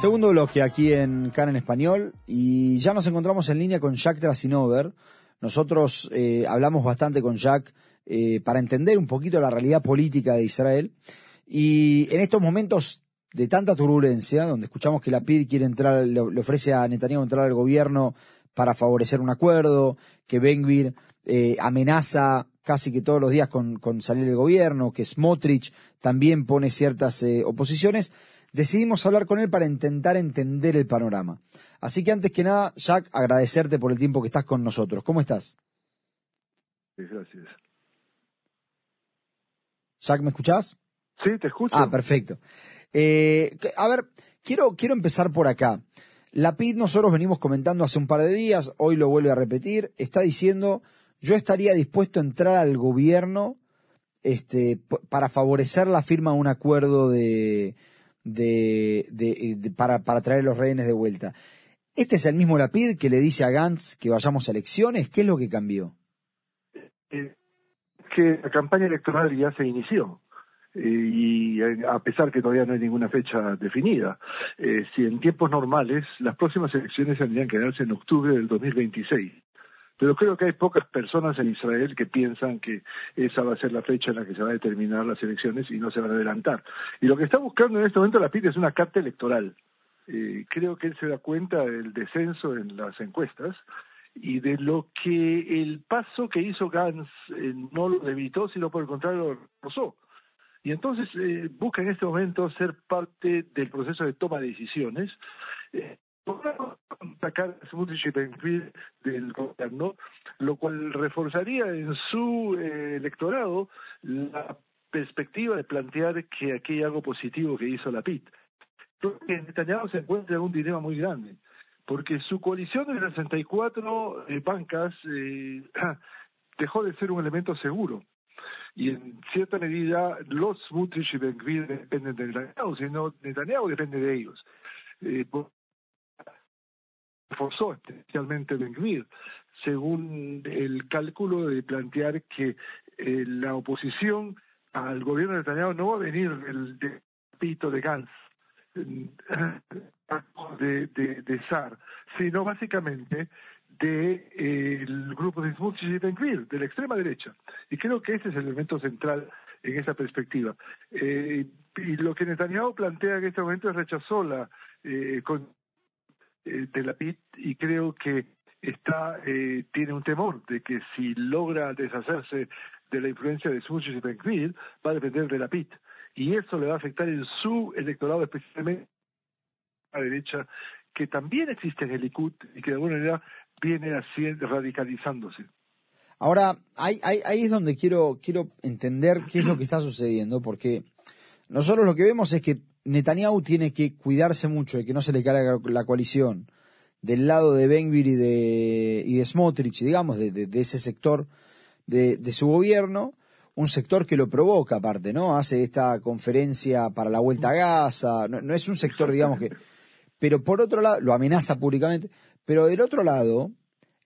Segundo bloque aquí en CAN en español y ya nos encontramos en línea con Jack Trasinover. Nosotros eh, hablamos bastante con Jack eh, para entender un poquito la realidad política de Israel y en estos momentos de tanta turbulencia, donde escuchamos que la PID quiere entrar, le, ofrece a Netanyahu entrar al gobierno para favorecer un acuerdo, que Benvir eh, amenaza casi que todos los días con, con, salir del gobierno, que Smotrich también pone ciertas eh, oposiciones, decidimos hablar con él para intentar entender el panorama. Así que antes que nada, Jack, agradecerte por el tiempo que estás con nosotros. ¿Cómo estás? Gracias. Jack, ¿me escuchás? Sí, te escucho. Ah, perfecto. Eh, a ver, quiero, quiero empezar por acá. La PID nosotros venimos comentando hace un par de días, hoy lo vuelve a repetir, está diciendo yo estaría dispuesto a entrar al gobierno este, para favorecer la firma de un acuerdo de, de, para, para traer los rehenes de vuelta. ¿Este es el mismo Lapid que le dice a Gantz que vayamos a elecciones? ¿Qué es lo que cambió? Eh, que la campaña electoral ya se inició. Eh, y eh, a pesar que todavía no hay ninguna fecha definida, si en tiempos normales las próximas elecciones tendrían que darse en octubre del 2026. Pero creo que hay pocas personas en Israel que piensan que esa va a ser la fecha en la que se van a determinar las elecciones y no se van a adelantar. Y lo que está buscando en este momento la PIT es una carta electoral. Eh, creo que él se da cuenta del descenso en las encuestas y de lo que el paso que hizo Gantz eh, no lo evitó, sino por el contrario lo reforzó. Y entonces eh, busca en este momento ser parte del proceso de toma de decisiones sacar del gobierno, lo cual reforzaría en su eh, electorado la perspectiva de plantear que aquí hay algo positivo que hizo la PIT. Creo que Netanyahu se encuentra en un dilema muy grande, porque su coalición de 64 eh, bancas eh, dejó de ser un elemento seguro. Y en cierta medida, los Smutrich y Ben dependen de Netanyahu, sino Netanyahu depende de ellos. Eh, reforzó especialmente Ben según el cálculo de plantear que eh, la oposición al gobierno de Netanyahu no va a venir del de pito de Gantz, de, de, de SAR, sino básicamente del de, el grupo de Smuts y Ben de la extrema derecha. Y creo que ese es el elemento central en esa perspectiva. Eh, y lo que Netanyahu plantea en este momento es rechazó la eh, con eh, de la PIT y creo que está eh, tiene un temor de que si logra deshacerse de la influencia de Smuchis y Benkville, va a depender de la PIT. Y eso le va a afectar en su electorado, especialmente a la derecha, que también existe en el Likud y que de alguna manera viene así radicalizándose. Ahora, ahí, ahí, ahí es donde quiero, quiero entender qué es lo que está sucediendo, porque nosotros lo que vemos es que Netanyahu tiene que cuidarse mucho de que no se le caiga la coalición del lado de Benvir y de, y de Smotrich, digamos, de, ese sector de, su gobierno, un sector que lo provoca aparte, ¿no? Hace esta conferencia para la vuelta a Gaza, no, es un sector, digamos, que... Pero por otro lado, lo amenaza públicamente, pero del otro lado,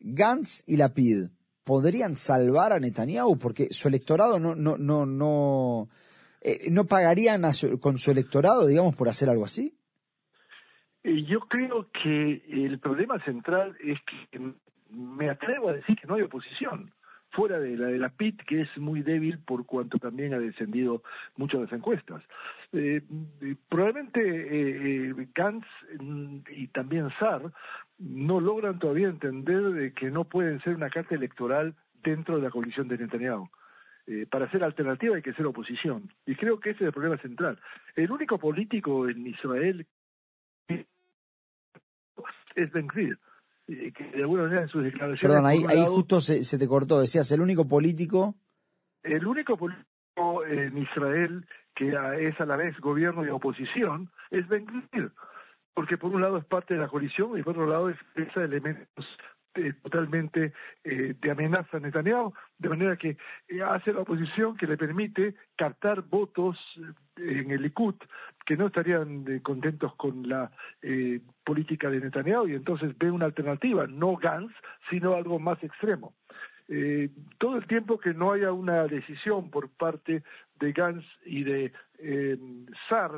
Gantz y Lapid podrían salvar a Netanyahu porque su electorado no, no, no, no, eh, ¿no pagarían con su electorado, digamos, por hacer algo así? Eh, yo creo que el problema central es que me atrevo a decir que no hay oposición fuera de la de la PIT, que es muy débil por cuanto también ha descendido mucho las encuestas. Eh, probablemente Gantz mm, y también SAR no logran todavía entender de que no pueden ser una carta electoral dentro de la coalición de Netanyahu. Eh, para ser alternativa hay que ser oposición. Y creo que ese es el problema central. El único político en Israel es Ben Gvir, eh, que de alguna manera en sus declaraciones... Perdón, ahí, ahí justo se, se, te cortó, decías, el único político... El único político en Israel que es a la vez gobierno y oposición es Ben porque por un lado es parte de la coalición y por otro lado es expresa elementos totalmente eh, de amenaza a Netanyahu, de manera que eh, hace la oposición que le permite captar votos en el Likud que no estarían contentos con la política de Netanyahu y entonces ve una alternativa, no Gantz, sino algo más extremo. Eh, todo el tiempo que no haya una decisión por parte de Gantz y de eh,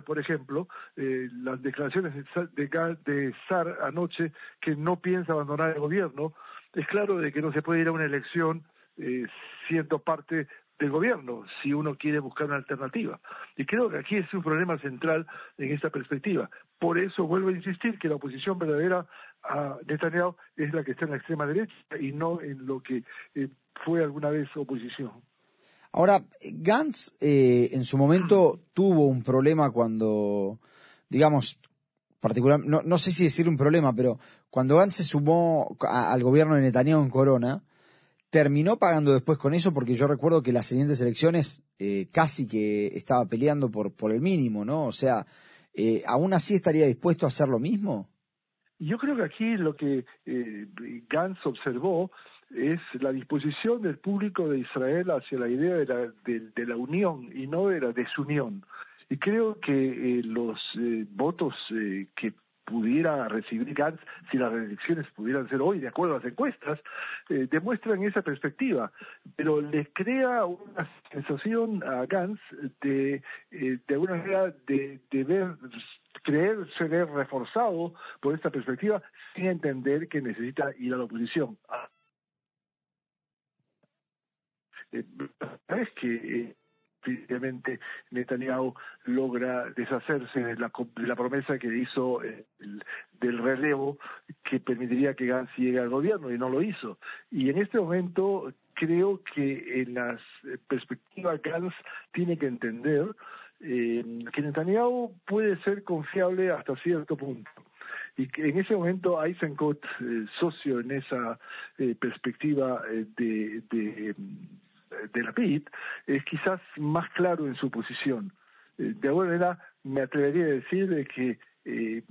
por ejemplo, eh, las declaraciones de, de SAR anoche que no piensa abandonar el gobierno, es claro de que no se puede ir a una elección eh, siendo parte del gobierno si uno quiere buscar una alternativa. Y creo que aquí es un problema central en esta perspectiva. Por eso vuelvo a insistir que la oposición verdadera a Netanyahu es la que está en la extrema derecha y no en lo que eh, fue alguna vez oposición. Ahora, Gantz eh, en su momento tuvo un problema cuando, digamos, particular, no, no sé si decir un problema, pero cuando Gantz se sumó al gobierno de Netanyahu en Corona, terminó pagando después con eso porque yo recuerdo que las siguientes elecciones eh, casi que estaba peleando por, por el mínimo, ¿no? O sea, eh, ¿aún así estaría dispuesto a hacer lo mismo? Yo creo que aquí lo que eh, Gantz observó es la disposición del público de Israel hacia la idea de la, de, la unión y no de la desunión. Y creo que los votos que pudiera recibir Gantz si las elecciones pudieran ser hoy, de acuerdo a las encuestas, eh, demuestran esa perspectiva, pero le crea una sensación a Gantz de, eh, de alguna manera, de, de ver creerse ver reforzado por esta perspectiva sin entender que necesita ir a la oposición. Eh, es que Evidentemente, Netanyahu logra deshacerse de la, de la promesa que hizo del relevo que permitiría que Gantz llegue al gobierno y no lo hizo. Y en este momento creo que en las perspectivas Gantz tiene que entender eh, que Netanyahu puede ser confiable hasta cierto punto y que en ese momento Eisenkot, eh, socio en esa eh, perspectiva eh, de, de la PIT es quizás más claro en su posición. Eh, de alguna manera me atrevería a decir de que eh,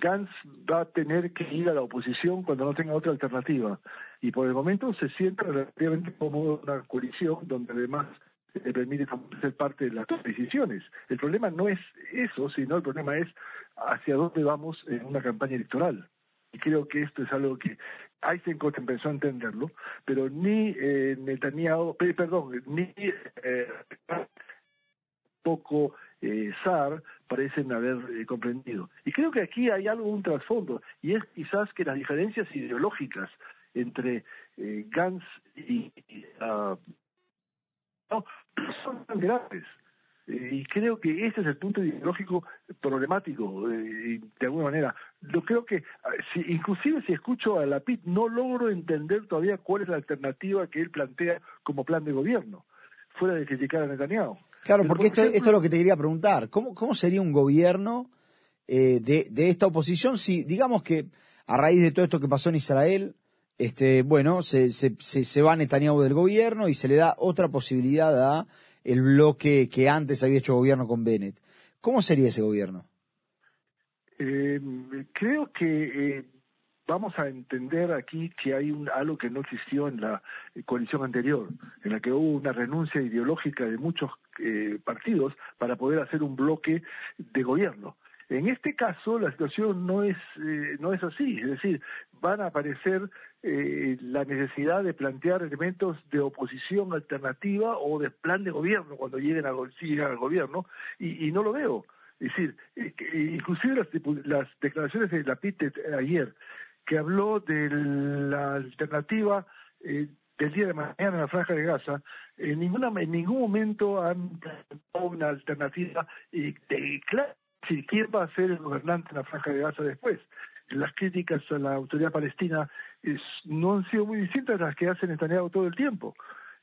Gantz va a tener que ir a la oposición cuando no tenga otra alternativa. Y por el momento se siente relativamente como una coalición donde además le permite ser parte de las decisiones. El problema no es eso, sino el problema es hacia dónde vamos en una campaña electoral. Y creo que esto es algo que Eisenkot empezó a entenderlo, pero ni eh, Netanyahu, perdón, ni eh, poco eh, SAR parecen haber eh, comprendido. Y creo que aquí hay algo, un trasfondo, y es quizás que las diferencias ideológicas entre eh, Gantz y, uh, no, son tan graves. Y creo que ese es el punto ideológico problemático, eh, de alguna manera. Yo creo que, ah, si, inclusive si escucho a Lapid, no logro entender todavía cuál es la alternativa que él plantea como plan de gobierno, fuera de criticar a Netanyahu. Claro, porque esto, esto es lo que te quería preguntar. ¿Cómo, cómo sería un gobierno eh, de, de esta oposición si, digamos que a raíz de todo esto que pasó en Israel, este, bueno, se, se, se, se va Netanyahu del gobierno y se le da otra posibilidad a el bloque que antes había hecho gobierno con Bennett. ¿Cómo sería ese gobierno? Eh, creo que eh, vamos a entender aquí que hay un, algo que no existió en la coalición anterior, en la que hubo una renuncia ideológica de muchos eh, partidos para poder hacer un bloque de gobierno. En este caso, la situación no es, eh, no es así, es decir, van a aparecer eh, la necesidad de plantear elementos de oposición alternativa o de plan de gobierno cuando lleguen, a, al gobierno, y, y, no lo veo. Es decir, eh, inclusive las, las declaraciones de la PIT ayer, que habló de la alternativa eh, del día de mañana en la franja de Gaza, en, ninguna, en ningún momento han planteado una alternativa y, de, claro, quién va a ser el gobernante en la franja de Gaza después. Las críticas a la autoridad palestina no han sido muy distintas las que hacen Netanyahu todo el tiempo.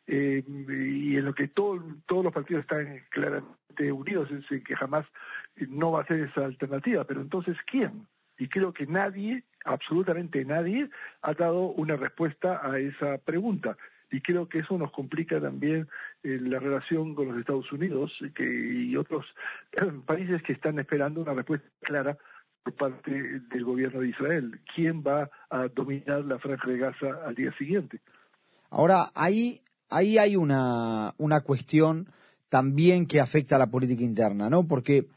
Eh, y en lo que todos los partidos están claramente unidos es que jamás no va a ser esa alternativa. Pero entonces, ¿quién? Y creo que nadie, absolutamente nadie, ha dado una respuesta a esa pregunta y creo que eso nos complica también eh, la relación con los Estados Unidos que, y otros países que están esperando una respuesta clara por parte del gobierno de Israel. ¿Quién va a dominar la franja de Gaza al día siguiente? Ahora, ahí, ahí hay una, una cuestión también que afecta a la política interna, ¿no? Porque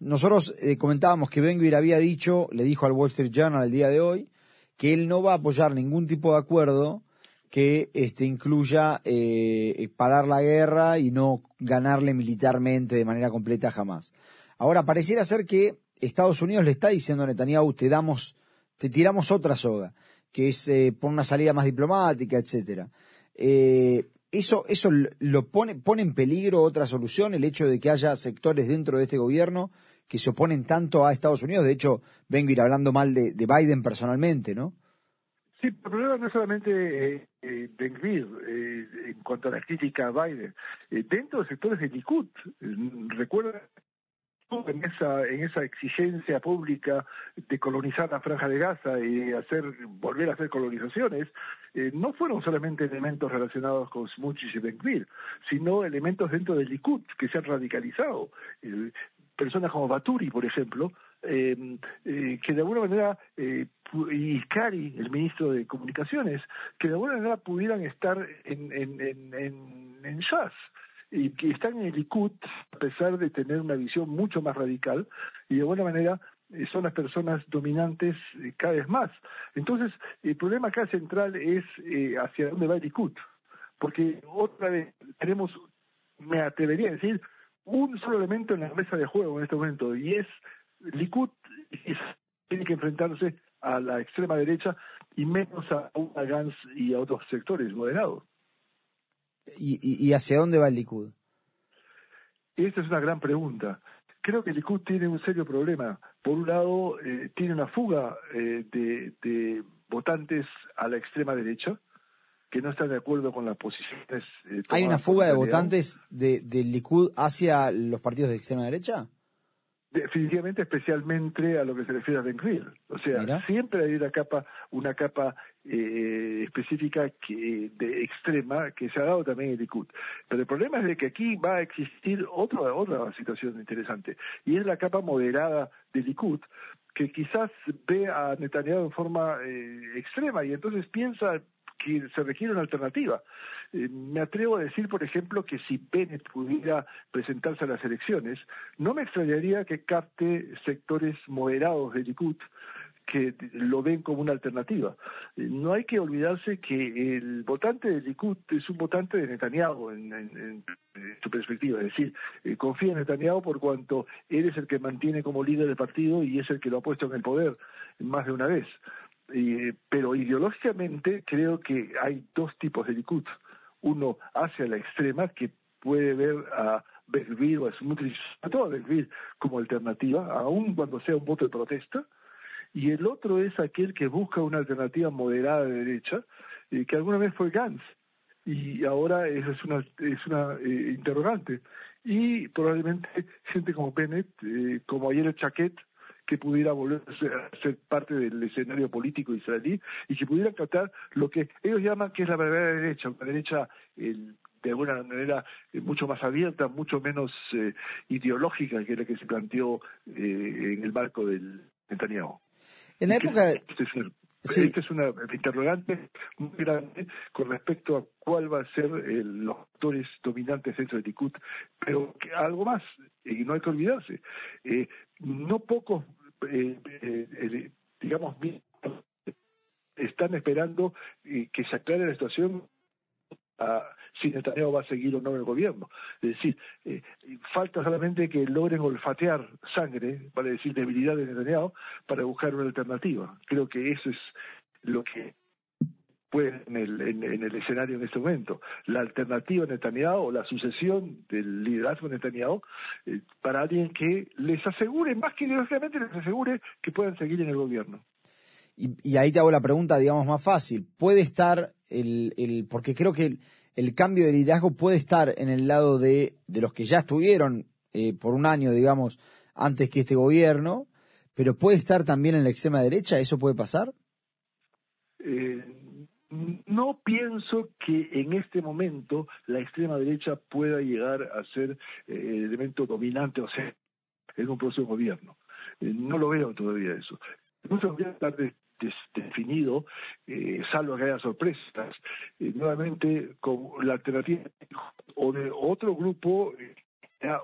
nosotros eh, comentábamos que Ben había dicho, le dijo al Wall Street Journal el día de hoy, que él no va a apoyar ningún tipo de acuerdo que este, incluya eh, parar la guerra y no ganarle militarmente de manera completa jamás. Ahora, pareciera ser que Estados Unidos le está diciendo a Netanyahu, te damos, te tiramos otra soga, que es eh, por una salida más diplomática, etcétera. Eh, eso, eso lo pone, pone en peligro otra solución, el hecho de que haya sectores dentro de este gobierno que se oponen tanto a Estados Unidos. De hecho, vengo a ir hablando mal de, Biden personalmente, ¿no? Sí, el problema no es solamente eh, eh, eh, en cuanto a la crítica a Biden. Eh, dentro de sectores de Likud, recuerda en esa, en esa exigencia pública de colonizar la franja de Gaza y hacer, volver a hacer colonizaciones, eh, no fueron solamente elementos relacionados con Smuchis y Ben sino elementos dentro del Likud que se han radicalizado. personas como Baturi, por ejemplo, eh, eh, que de alguna manera, y Kari, el ministro de Comunicaciones, que de alguna manera pudieran estar en, en, en, en, en y que están en el Likud a pesar de tener una visión mucho más radical y de alguna manera eh, son las personas dominantes eh, cada vez más. Entonces, el problema acá central es eh, hacia dónde va el Likud, porque otra vez tenemos, me atrevería a decir, un solo elemento en la mesa de juego en este momento, y es Likud tiene que enfrentarse a la extrema derecha y menos a una Gans y a otros sectores moderados. ¿Y, hacia dónde va el Likud? Esta es una gran pregunta. Creo que el Likud tiene un serio problema. Por un lado, eh, tiene una fuga eh, de, votantes a la extrema derecha que no están de acuerdo con las posiciones. Eh, ¿Hay una fuga de votantes de, del Likud hacia los partidos de extrema derecha? Definitivamente, especialmente a lo que se refiere a Ben O sea, siempre hay una capa, una capa eh, específica que, de extrema que se ha dado también en Likud. Pero el problema es de que aquí va a existir otra otra situación interesante y es la capa moderada de Likud que quizás ve a Netanyahu en forma eh, extrema y entonces piensa que se requiere una alternativa. Eh, me atrevo a decir, por ejemplo, que si Bennett pudiera presentarse a las elecciones, no me extrañaría que capte sectores moderados de Likud que lo ven como una alternativa. Eh, no hay que olvidarse que el votante de Likud es un votante de Netanyahu en, su perspectiva, es decir, eh, confía en Netanyahu por cuanto él es el que mantiene como líder del partido y es el que lo ha puesto en el poder más de una vez. pero ideológicamente creo que hay dos tipos de Likud uno hacia la extrema que puede ver a Belvir o a Smutrich, a todo Belvir como alternativa, aun cuando sea un voto de protesta, y el otro es aquel que busca una alternativa moderada de derecha, eh, que alguna vez fue Gantz, y ahora es una, es una eh, interrogante. Y probablemente gente como Bennett, eh, como ayer el Chaquet, que pudiera volver a ser, parte del escenario político israelí y que pudiera tratar lo que ellos llaman que es la verdadera derecha, una derecha de alguna manera eh, mucho más abierta, mucho menos eh, ideológica que la que se planteó eh, en el marco del Netanyahu. En la época de... Este Esta es una interrogante muy grande con respecto a cuál va a ser los actores dominantes dentro de Ticut, pero algo más, y no hay que olvidarse, no pocos, eh, eh, eh, digamos, están esperando que se aclare la situación a, si Netanyahu va a seguir o no el gobierno. Es decir, falta solamente que logren olfatear sangre, para decir debilidad de Netanyahu, para buscar una alternativa. Creo que eso es lo que pues en el, en, el escenario en este momento. La alternativa Netanyahu o la sucesión del liderazgo de Netanyahu eh, para alguien que les asegure, más que ideológicamente les asegure que puedan seguir en el gobierno. Y, ahí te hago la pregunta, digamos, más fácil. ¿Puede estar el, el porque creo que el, cambio de liderazgo puede estar en el lado de, de los que ya estuvieron eh, por un año, digamos, antes que este gobierno, pero puede estar también en la extrema derecha, ¿eso puede pasar? Eh, no pienso que en este momento la extrema derecha pueda llegar a ser el eh, elemento dominante, o sea, en un de gobierno. Eh, no lo veo todavía eso. No se a estar definido, eh, salvo que haya sorpresas, nuevamente con la alternativa o de otro grupo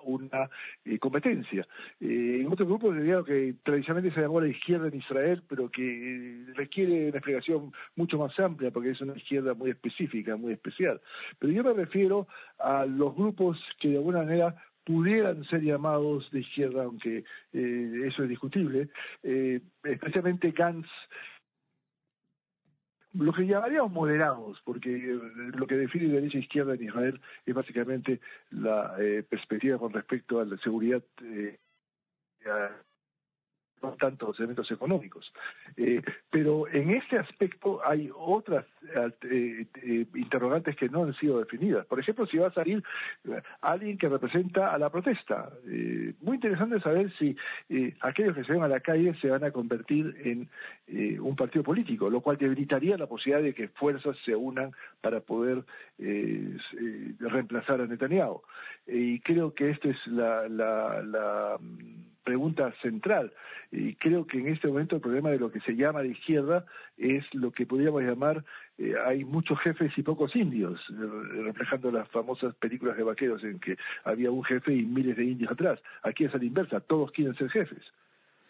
una eh, competencia. Eh, en otro grupo diría que tradicionalmente se llamó la izquierda en Israel, pero que eh, requiere una explicación mucho más amplia porque es una izquierda muy específica, muy especial. Pero yo me refiero a los grupos que de alguna manera pudieran ser llamados de izquierda, aunque eso es discutible, especialmente Gantz lo que llamaríamos moderados, porque eh, lo que define derecha e izquierda en Israel es básicamente la eh, perspectiva con respecto a la seguridad eh, no tanto los elementos económicos. Eh, pero en este aspecto hay otras eh, eh, interrogantes que no han sido definidas. Por ejemplo, si va a salir alguien que representa a la protesta. muy interesante saber si aquellos que se ven a la calle se van a convertir en un partido político, lo cual debilitaría la posibilidad de que fuerzas se unan para poder reemplazar a Netanyahu. y creo que esta es la, la pregunta central. Y creo que en este momento el problema de lo que se llama de izquierda es lo que podríamos llamar, eh, hay muchos jefes y pocos indios, eh, reflejando las famosas películas de vaqueros en que había un jefe y miles de indios atrás. Aquí es a la inversa, todos quieren ser jefes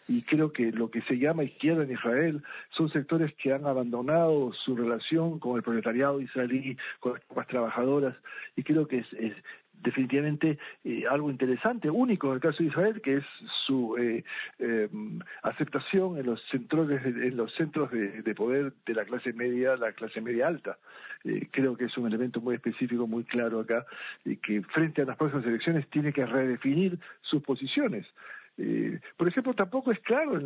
y creo que lo que se llama izquierda en Israel son sectores que han abandonado su relación con el proletariado israelí, con las trabajadoras, y creo que es, definitivamente eh, algo interesante, único en el caso de Israel, que es su eh, em, aceptación en los centros, en los centros de, poder de la clase media, la clase media alta. Eh, creo que es un elemento muy específico, muy claro acá, y que frente a las próximas elecciones tiene que redefinir sus posiciones. por ejemplo, tampoco es claro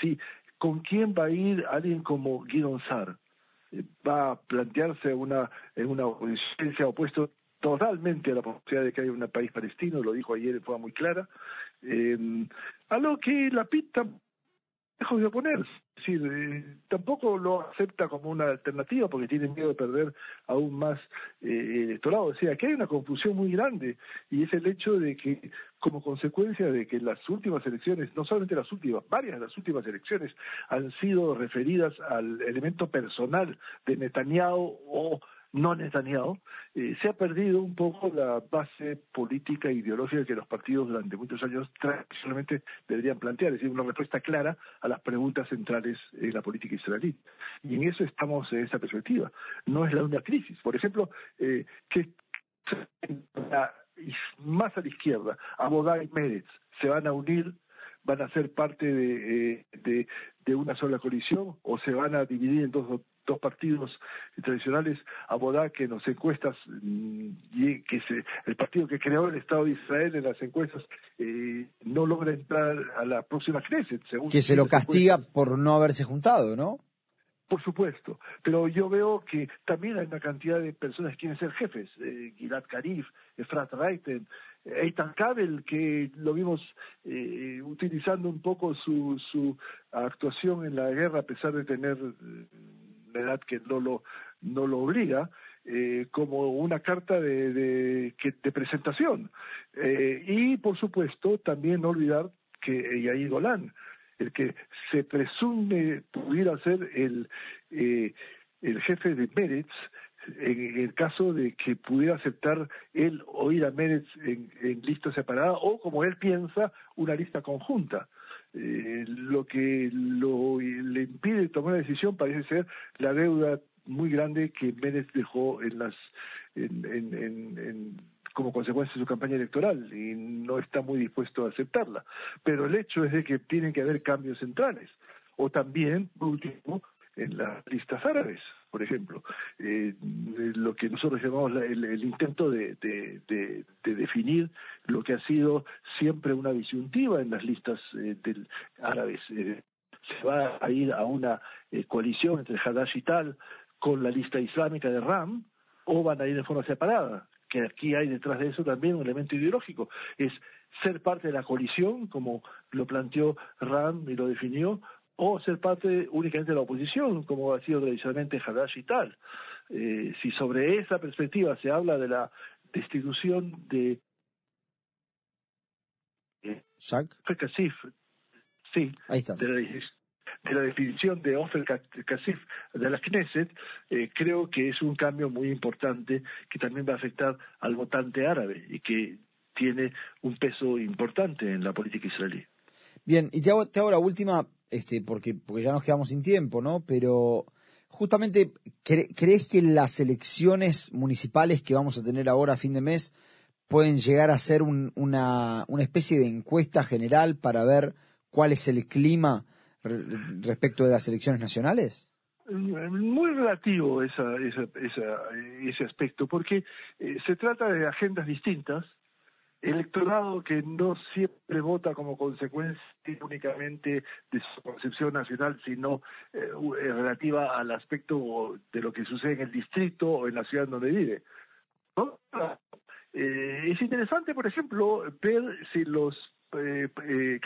si con quién va a ir alguien como Guido Sar va a plantearse una, en una oposición opuesto totalmente a la posibilidad de que haya un país palestino, lo dijo ayer de forma muy clara, eh, a lo que la PIT dejó de oponerse. Es decir, eh, tampoco lo acepta como una alternativa porque tiene miedo de perder aún más eh, electorado. O sea, que hay una confusión muy grande y es el hecho de que, como consecuencia de que las últimas elecciones, no solamente las últimas, varias de las últimas elecciones han sido referidas al elemento personal de Netanyahu o no Netanyahu, eh, se ha perdido un poco la base política e ideológica que los partidos durante muchos años tradicionalmente deberían plantear, es decir, una respuesta clara a las preguntas centrales en la política israelí. Y en eso estamos en esa perspectiva. No es la única crisis. Por ejemplo, eh, que más a la izquierda, Abodá y Meretz se van a unir van a ser parte de, eh, de, de, una sola coalición o se van a dividir en dos dos partidos tradicionales, Abodá, que en las encuestas, mm, y que se, el partido que creó el Estado de Israel en las encuestas, eh, no logra entrar a la próxima Knesset. Según que se lo castiga por no haberse juntado, ¿no? Por supuesto, pero yo veo que también hay una cantidad de personas que quieren ser jefes, eh, Gilad Karif, Efrat Reiten, Eitan Kabel, que lo vimos eh, utilizando un poco su, su actuación en la guerra a pesar de tener la edad que no lo, no lo obliga, eh, como una carta de, de, de presentación. Eh, y, por supuesto, también no olvidar que Yair Golan, el que se presume pudiera ser el, eh, el jefe de Meretz, en el caso de que pudiera aceptar él o ir a Meretz en, en lista separada o, como él piensa, una lista conjunta. Eh, lo que lo, le impide tomar la decisión parece ser la deuda muy grande que Méndez dejó en las en, en, en, como consecuencia de su campaña electoral y no está muy dispuesto a aceptarla. Pero el hecho es de que tienen que haber cambios centrales. O también, por último, en las listas árabes, por ejemplo. Eh, lo que nosotros llamamos el, intento de, de, definir lo que ha sido siempre una disyuntiva en las listas eh, del, árabes. Eh, se va a ir a una eh, coalición entre Hadash y tal con la lista islámica de Ram o van a ir de forma separada que aquí hay detrás de eso también un elemento ideológico, es ser parte de la coalición, como lo planteó Ram y lo definió, o ser parte únicamente de la oposición, como ha sido tradicionalmente Hadash y tal. Eh, si sobre esa perspectiva se habla de la destitución de eh, Kasif, sí, De, la, definición de Ofer Kasif de la Knesset, eh, creo que es un cambio muy importante que también va a afectar al votante árabe y que tiene un peso importante en la política israelí. Bien, y te hago, te hago la última, este, porque, porque ya nos quedamos sin tiempo, ¿no? Pero justamente, ¿crees que las elecciones municipales que vamos a tener ahora a fin de mes pueden llegar a ser una, una especie de encuesta general para ver cuál es el clima respecto de las elecciones nacionales? Muy relativo esa, esa, ese aspecto, porque eh, se trata de agendas distintas, electorado que no siempre vota como consecuencia únicamente de su concepción nacional, sino eh, relativa al aspecto de lo que sucede en el distrito o en la ciudad donde vive. Eh, es interesante, por ejemplo, ver si los eh, eh,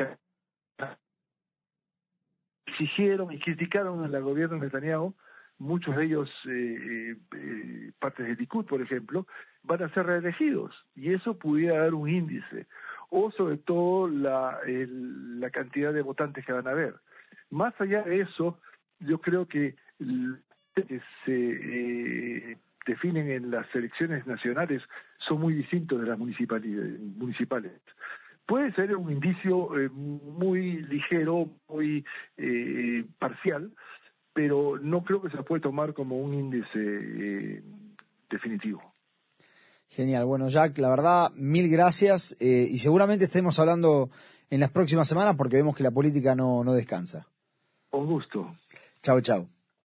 exigieron y criticaron al gobierno de Netanyahu, muchos de ellos eh, eh, partes de Likud, por ejemplo, van a ser reelegidos y eso pudiera dar un índice o sobre todo la, la cantidad de votantes que van a haber. Más allá de eso, yo creo que, que se eh, definen en las elecciones nacionales son muy distintos de las municipales. Puede ser un indicio eh, muy ligero, muy eh, parcial, pero no creo que se puede tomar como un índice eh, definitivo. Genial. Bueno, Jack, la verdad, mil gracias y seguramente estemos hablando en las próximas semanas porque vemos que la política no, no descansa. Un gusto. Chao, chao.